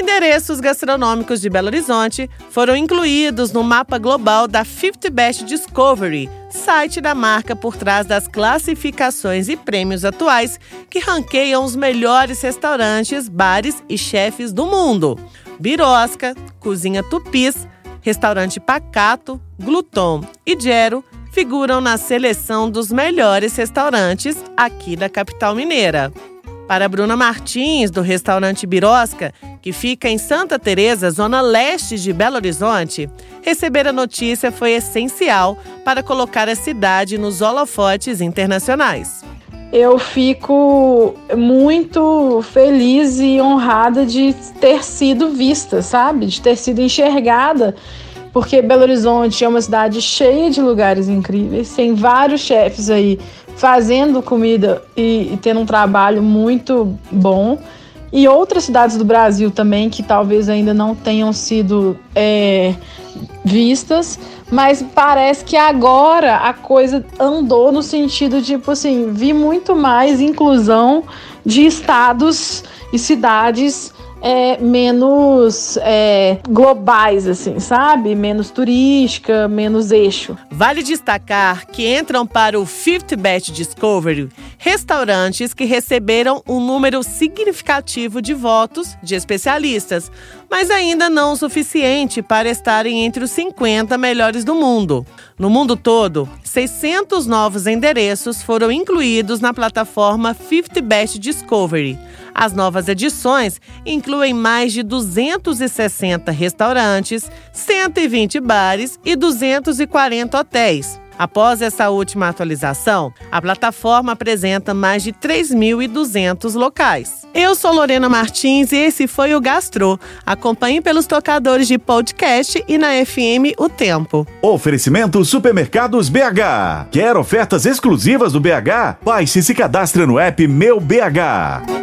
Endereços gastronômicos de Belo Horizonte foram incluídos no mapa global da 50 Best Discovery, site da marca por trás das classificações e prêmios atuais que ranqueiam os melhores restaurantes, bares e chefes do mundo. Birosca, Cozinha Tupis, Restaurante Pacato, Gluton e Gero figuram na seleção dos melhores restaurantes aqui da capital mineira. Para Bruna Martins, do restaurante Birosca, que fica em Santa Teresa, zona leste de Belo Horizonte, receber a notícia foi essencial para colocar a cidade nos holofotes internacionais. Eu fico muito feliz e honrada de ter sido vista, sabe? De ter sido enxergada, porque Belo Horizonte é uma cidade cheia de lugares incríveis, tem vários chefes aí fazendo comida e, e tendo um trabalho muito bom. E outras cidades do Brasil também que talvez ainda não tenham sido é, vistas, mas parece que agora a coisa andou no sentido de, tipo assim, vi muito mais inclusão de estados e cidades é, menos é, globais, assim, sabe? Menos turística, menos eixo. Vale destacar que entram para o Fifth Best Discovery restaurantes que receberam um número significativo de votos de especialistas, mas ainda não o suficiente para estarem entre os 50 melhores do mundo. No mundo todo, 600 novos endereços foram incluídos na plataforma Fifth Best Discovery. As novas edições incluem mais de 260 restaurantes, 120 bares e 240 hotéis. Após essa última atualização, a plataforma apresenta mais de 3.200 locais. Eu sou Lorena Martins e esse foi o Gastro. Acompanhe pelos tocadores de podcast e na FM O Tempo. Oferecimento Supermercados BH. Quer ofertas exclusivas do BH? Baixe e se cadastre no app Meu BH.